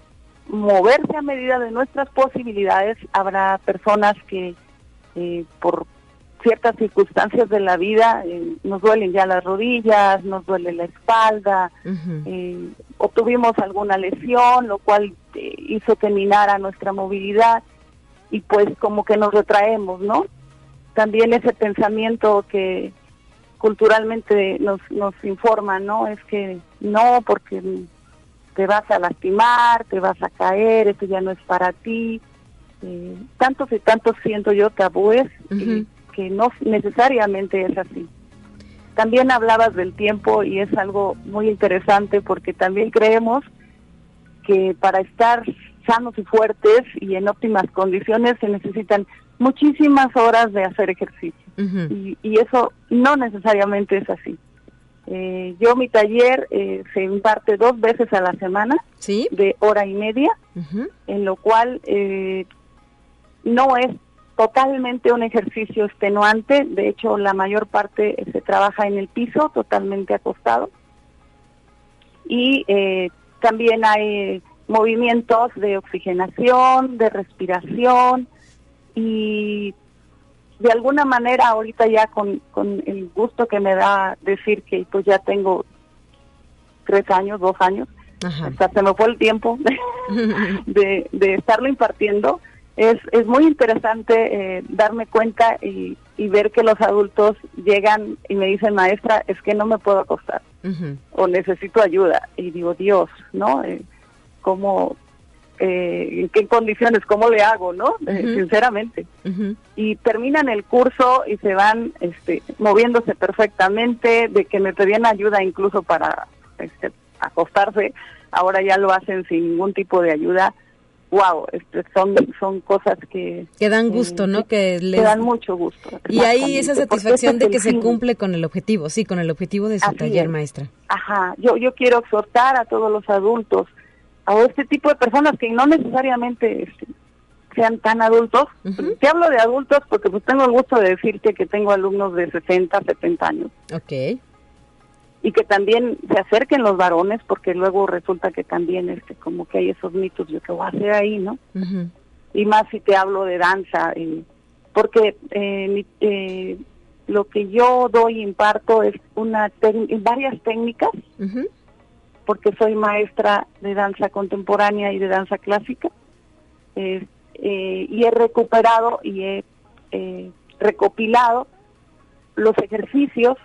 Moverse a medida de nuestras posibilidades, habrá personas que eh, por ciertas circunstancias de la vida eh, nos duelen ya las rodillas, nos duele la espalda, eh, obtuvimos alguna lesión, lo cual hizo que minara nuestra movilidad y pues como que nos retraemos, ¿no? También ese pensamiento que culturalmente nos, nos informa, ¿no? Es que no, porque te vas a lastimar, te vas a caer, esto ya no es para ti. Eh, tantos y tantos siento yo tabúes que no necesariamente es así. También hablabas del tiempo y es algo muy interesante porque también creemos que para estar sanos y fuertes y en óptimas condiciones se necesitan muchísimas horas de hacer ejercicio. y, eso no necesariamente es así. Eh, yo mi taller eh, se imparte dos veces a la semana, de hora y media, en lo cual eh, no es totalmente un ejercicio extenuante, de hecho la mayor parte se trabaja en el piso, totalmente acostado. Y también hay movimientos de oxigenación, de respiración, y de alguna manera ahorita ya con, con el gusto que me da decir que pues ya tengo tres años, dos años, hasta se me fue el tiempo de, de, estarlo impartiendo, es, es muy interesante eh, darme cuenta y, y, ver que los adultos llegan y me dicen, maestra, es que no me puedo acostar o necesito ayuda. Y digo, Dios, ¿no? Eh, ¿cómo, eh, en qué condiciones, cómo le hago, ¿no? Eh, sinceramente. Y terminan el curso y se van este, moviéndose perfectamente, de que me pedían ayuda incluso para este, acostarse, ahora ya lo hacen sin ningún tipo de ayuda. Wow, este, son, son cosas que... Que dan gusto, ¿no? Que, les... dan mucho gusto. Y hay esa satisfacción de que se cumple con el objetivo, sí, con el objetivo de su taller, maestra. Ajá, yo, yo quiero exhortar a todos los adultos a este tipo de personas que no necesariamente este, sean tan adultos. Te hablo de adultos porque pues tengo el gusto de decirte que tengo alumnos de 60, 70 años. Ok. Y que también se acerquen los varones porque luego resulta que también este como que hay esos mitos de que voy a hacer ahí, ¿no? Y más si te hablo de danza, eh, porque eh, eh, lo que yo doy imparto es una varias técnicas porque soy maestra de danza contemporánea y de danza clásica, eh, y he recuperado y he eh, recopilado los ejercicios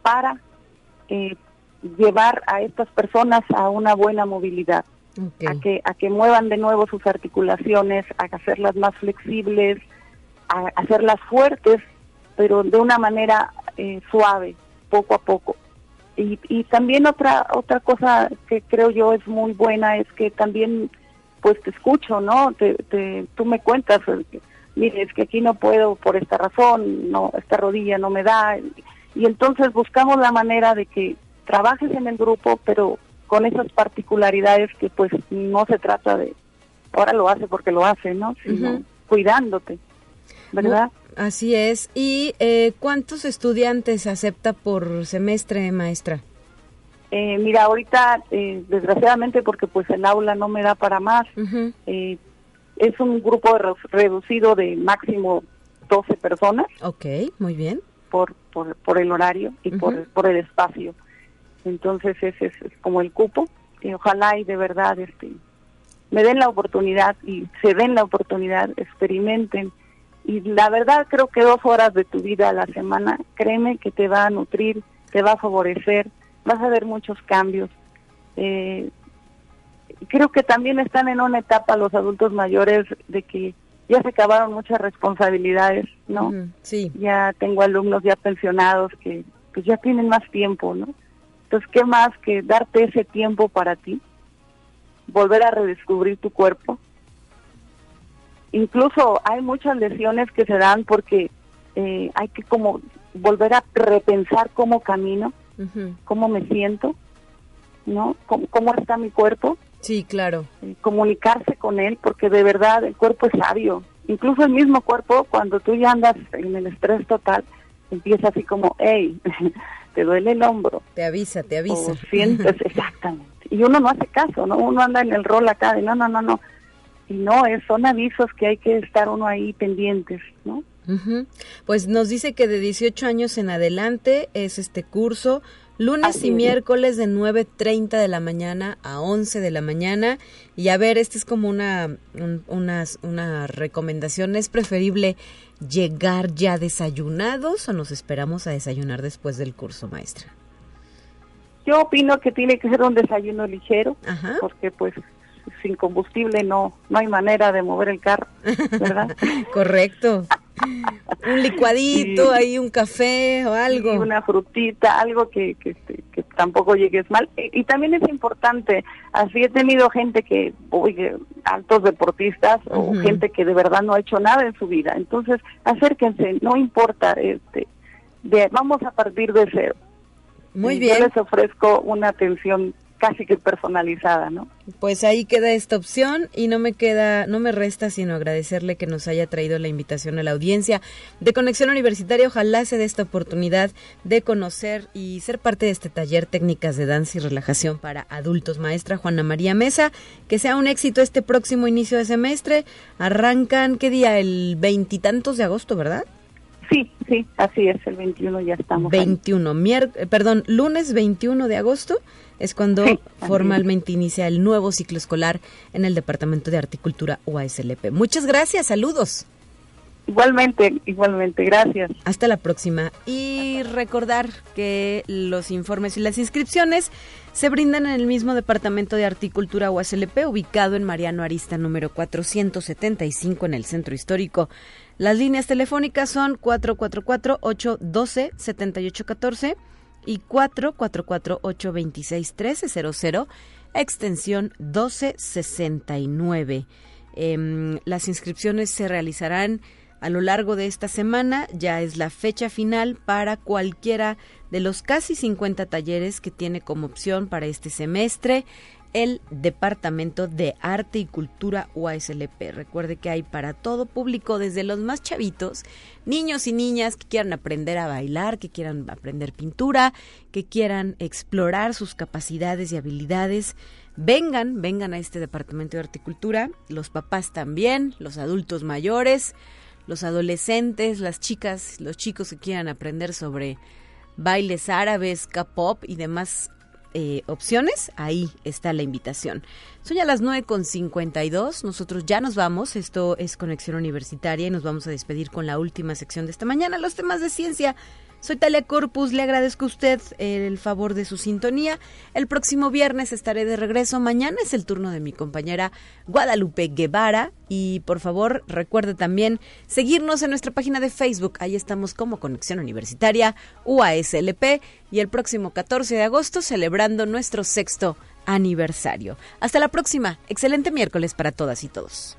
para eh, llevar a estas personas a una buena movilidad, a, que, a que muevan de nuevo sus articulaciones, a hacerlas más flexibles, a hacerlas fuertes, pero de una manera suave, poco a poco. Y, también otra otra cosa que creo yo es muy buena es que también pues te escucho, ¿no? Te, tú me cuentas, eh, mire, es que aquí no puedo por esta razón, no esta rodilla no me da y entonces buscamos la manera de que trabajes en el grupo, pero con esas particularidades que pues no se trata de ahora lo hace porque lo hace, ¿no? Sino cuidándote, ¿verdad? Así es. ¿Y eh, cuántos estudiantes acepta por semestre, maestra? Eh, mira, ahorita, eh, desgraciadamente, porque pues el aula no me da para más, eh, es un grupo reducido de máximo 12 personas. Ok, muy bien. Por, por, por el horario y por, por el espacio. Entonces ese es, como el cupo. Y ojalá y de verdad este, me den la oportunidad y se den la oportunidad, experimenten. Y la verdad creo que dos horas de tu vida a la semana, créeme que te va a nutrir, te va a favorecer, vas a ver muchos cambios. Eh, creo que también están en una etapa los adultos mayores de que ya se acabaron muchas responsabilidades, ¿no? sí. Ya tengo alumnos ya pensionados que pues ya tienen más tiempo, ¿no? Entonces, ¿qué más que darte ese tiempo para ti? Volver a redescubrir tu cuerpo. Incluso hay muchas lesiones que se dan porque eh, hay que como volver a repensar cómo camino, cómo me siento, ¿no? ¿Cómo, está mi cuerpo? Sí, claro. Eh, comunicarse con él, porque de verdad el cuerpo es sabio. Incluso el mismo cuerpo, cuando tú ya andas en el estrés total, empieza así como, hey, te duele el hombro. Te avisa, te avisa. sientes, exactamente. Y uno no hace caso, ¿no? Uno anda en el rol acá de no, no, no, no. Y no, es, son avisos que hay que estar uno ahí pendientes, ¿no? Pues nos dice que de 18 años en adelante es este curso, lunes y miércoles de 9.30 de la mañana a 11 de la mañana. Y a ver, esta es como una, una, una recomendación, es preferible llegar ya desayunados o nos esperamos a desayunar después del curso, maestra? Yo opino que tiene que ser un desayuno ligero, porque pues sin combustible no no hay manera de mover el carro, ¿verdad? Correcto. un licuadito, ahí un café o algo. una frutita, algo que, que, este, que tampoco llegues mal. Y, también es importante, así he tenido gente que, oye, altos deportistas o gente que de verdad no ha hecho nada en su vida. Entonces, acérquense, no importa, este, de, vamos a partir de cero. Muy bien. Yo les ofrezco una atención casi que personalizada, ¿no? Pues ahí queda esta opción y no me queda, no me resta sino agradecerle que nos haya traído la invitación a la audiencia de Conexión Universitaria. Ojalá se dé esta oportunidad de conocer y ser parte de este taller técnicas de danza y relajación para adultos. Maestra Juana María Mesa, que sea un éxito este próximo inicio de semestre. Arrancan, ¿qué día? El veintitantos de agosto, ¿verdad? Sí, sí, así es, el 21 ya estamos. 21, eh, perdón, lunes 21 de agosto es cuando formalmente inicia el nuevo ciclo escolar en el Departamento de Articultura UASLP. Muchas gracias, saludos. Igualmente, igualmente, gracias. Hasta la próxima. Y recordar que los informes y las inscripciones se brindan en el mismo Departamento de Articultura UASLP, ubicado en Mariano Arista número 475 en el Centro Histórico. Las líneas telefónicas son 444-812-7814 y 444-826-1300, extensión 1269. Em, las inscripciones se realizarán a lo largo de esta semana. Ya es la fecha final para cualquiera de los casi 50 talleres que tiene como opción para este semestre el Departamento de Arte y Cultura UASLP. Recuerde que hay para todo público, desde los más chavitos, niños y niñas que quieran aprender a bailar, que quieran aprender pintura, que quieran explorar sus capacidades y habilidades. Vengan, vengan a este Departamento de Arte y Cultura, los papás también, los adultos mayores, los adolescentes, las chicas, los chicos que quieran aprender sobre bailes árabes, K-pop y demás eh, opciones, ahí está la invitación. Son ya las 9.52, nosotros ya nos vamos, esto es Conexión Universitaria y nos vamos a despedir con la última sección de esta mañana, los temas de ciencia. Soy Talia Corpus, le agradezco a usted el favor de su sintonía. El próximo viernes estaré de regreso. Mañana es el turno de mi compañera Guadalupe Guevara. Y por favor, recuerde también seguirnos en nuestra página de Facebook. Ahí estamos como Conexión Universitaria UASLP. Y el próximo 14 de agosto celebrando nuestro sexto aniversario. Hasta la próxima. Excelente miércoles para todas y todos.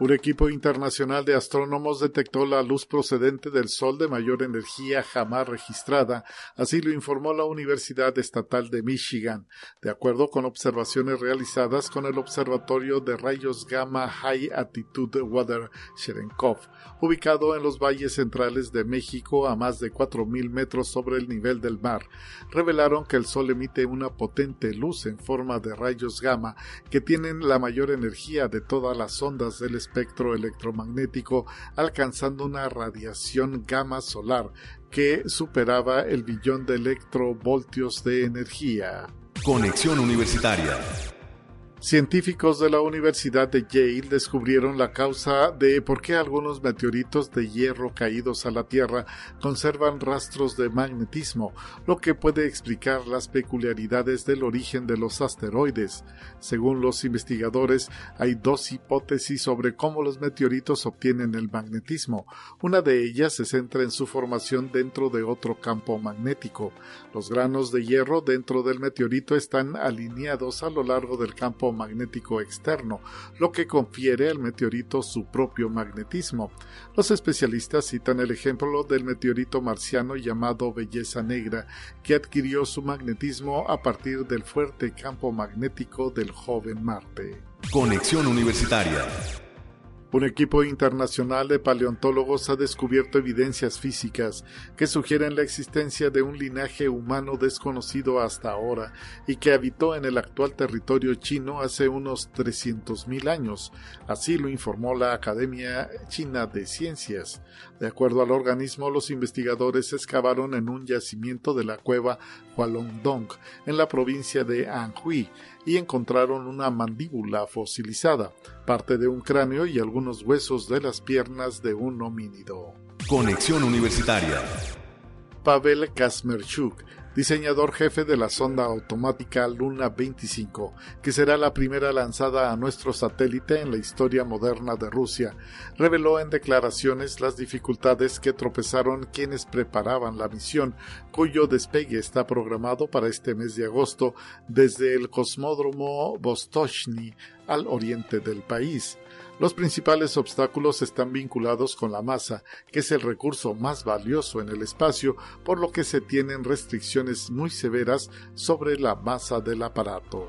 Un equipo internacional de astrónomos detectó la luz procedente del Sol de mayor energía jamás registrada, así lo informó la Universidad Estatal de Michigan, de acuerdo con observaciones realizadas con el Observatorio de Rayos Gamma High Altitude Water Cherenkov, ubicado en los valles centrales de México a más de 4.000 metros sobre el nivel del mar. Revelaron que el Sol emite una potente luz en forma de rayos gamma que tienen la mayor energía de todas las ondas del espectro electromagnético, alcanzando una radiación gamma solar que superaba el billón de electrovoltios de energía. Conexión Universitaria Científicos de la Universidad de Yale descubrieron la causa de por qué algunos meteoritos de hierro caídos a la Tierra conservan rastros de magnetismo, lo que puede explicar las peculiaridades del origen de los asteroides. Según los investigadores, hay dos hipótesis sobre cómo los meteoritos obtienen el magnetismo. Una de ellas se centra en su formación dentro de otro campo magnético. Los granos de hierro dentro del meteorito están alineados a lo largo del campo magnético externo, lo que confiere al meteorito su propio magnetismo. Los especialistas citan el ejemplo del meteorito marciano llamado Belleza Negra, que adquirió su magnetismo a partir del fuerte campo magnético del joven Marte. Conexión Universitaria un equipo internacional de paleontólogos ha descubierto evidencias físicas que sugieren la existencia de un linaje humano desconocido hasta ahora y que habitó en el actual territorio chino hace unos 300.000 años. Así lo informó la Academia China de Ciencias. De acuerdo al organismo, los investigadores excavaron en un yacimiento de la cueva Hualongdong, en la provincia de Anhui, y encontraron una mandíbula fosilizada, parte de un cráneo y algunos huesos de las piernas de un homínido. Conexión Universitaria. Pavel Kasmerchuk diseñador jefe de la sonda automática Luna 25, que será la primera lanzada a nuestro satélite en la historia moderna de Rusia, reveló en declaraciones las dificultades que tropezaron quienes preparaban la misión, cuyo despegue está programado para este mes de agosto desde el cosmódromo Vostochny al oriente del país. Los principales obstáculos están vinculados con la masa, que es el recurso más valioso en el espacio, por lo que se tienen restricciones muy severas sobre la masa del aparato.